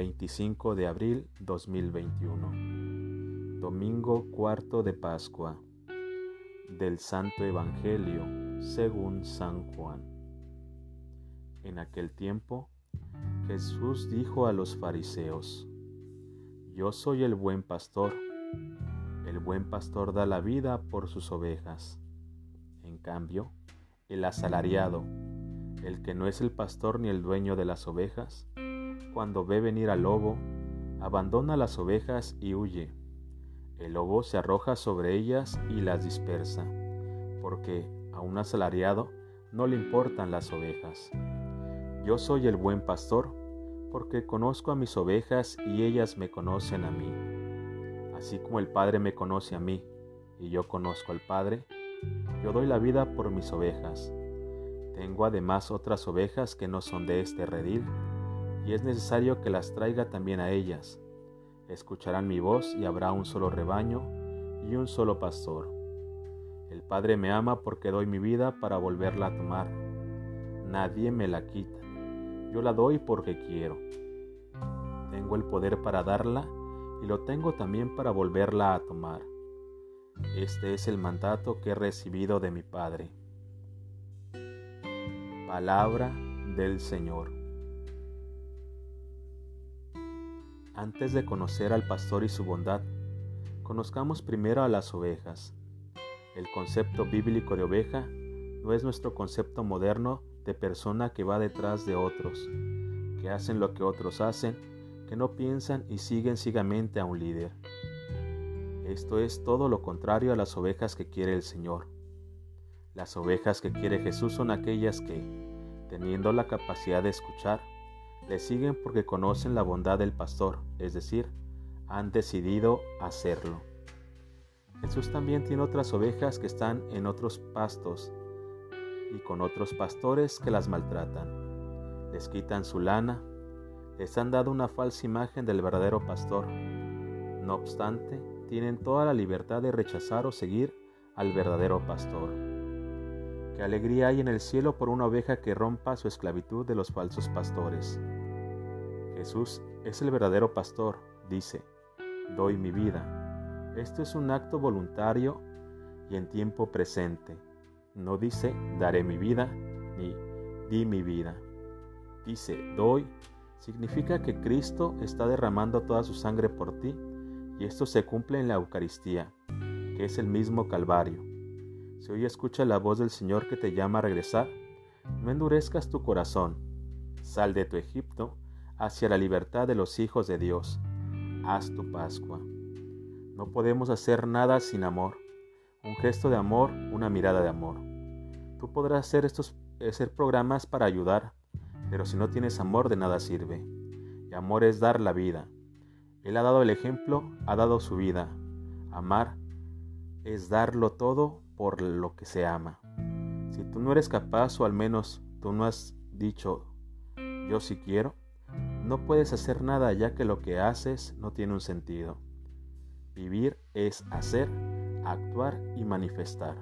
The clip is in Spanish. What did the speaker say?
25 de abril 2021. Domingo cuarto de Pascua. Del Santo Evangelio según San Juan. En aquel tiempo, Jesús dijo a los fariseos, Yo soy el buen pastor. El buen pastor da la vida por sus ovejas. En cambio, el asalariado, el que no es el pastor ni el dueño de las ovejas, cuando ve venir al lobo, abandona las ovejas y huye. El lobo se arroja sobre ellas y las dispersa, porque a un asalariado no le importan las ovejas. Yo soy el buen pastor, porque conozco a mis ovejas y ellas me conocen a mí. Así como el Padre me conoce a mí y yo conozco al Padre, yo doy la vida por mis ovejas. Tengo además otras ovejas que no son de este redil y es necesario que las traiga también a ellas. Escucharán mi voz y habrá un solo rebaño y un solo pastor. El Padre me ama porque doy mi vida para volverla a tomar. Nadie me la quita. Yo la doy porque quiero. Tengo el poder para darla y lo tengo también para volverla a tomar. Este es el mandato que he recibido de mi Padre. Palabra del Señor. Antes de conocer al pastor y su bondad, conozcamos primero a las ovejas. El concepto bíblico de oveja no es nuestro concepto moderno de persona que va detrás de otros, que hacen lo que otros hacen, que no piensan y siguen ciegamente a un líder. Esto es todo lo contrario a las ovejas que quiere el Señor. Las ovejas que quiere Jesús son aquellas que, teniendo la capacidad de escuchar, le siguen porque conocen la bondad del pastor, es decir, han decidido hacerlo. Jesús también tiene otras ovejas que están en otros pastos y con otros pastores que las maltratan. Les quitan su lana, les han dado una falsa imagen del verdadero pastor. No obstante, tienen toda la libertad de rechazar o seguir al verdadero pastor. Qué alegría hay en el cielo por una oveja que rompa su esclavitud de los falsos pastores. Jesús es el verdadero pastor, dice, doy mi vida. Esto es un acto voluntario y en tiempo presente. No dice, daré mi vida, ni di mi vida. Dice, doy, significa que Cristo está derramando toda su sangre por ti y esto se cumple en la Eucaristía, que es el mismo Calvario. Si hoy escucha la voz del Señor que te llama a regresar, no endurezcas tu corazón. Sal de tu Egipto hacia la libertad de los hijos de Dios. Haz tu Pascua. No podemos hacer nada sin amor. Un gesto de amor, una mirada de amor. Tú podrás hacer estos hacer programas para ayudar, pero si no tienes amor de nada sirve. Y amor es dar la vida. Él ha dado el ejemplo, ha dado su vida. Amar es darlo todo por lo que se ama. Si tú no eres capaz o al menos tú no has dicho yo sí quiero, no puedes hacer nada ya que lo que haces no tiene un sentido. Vivir es hacer, actuar y manifestar.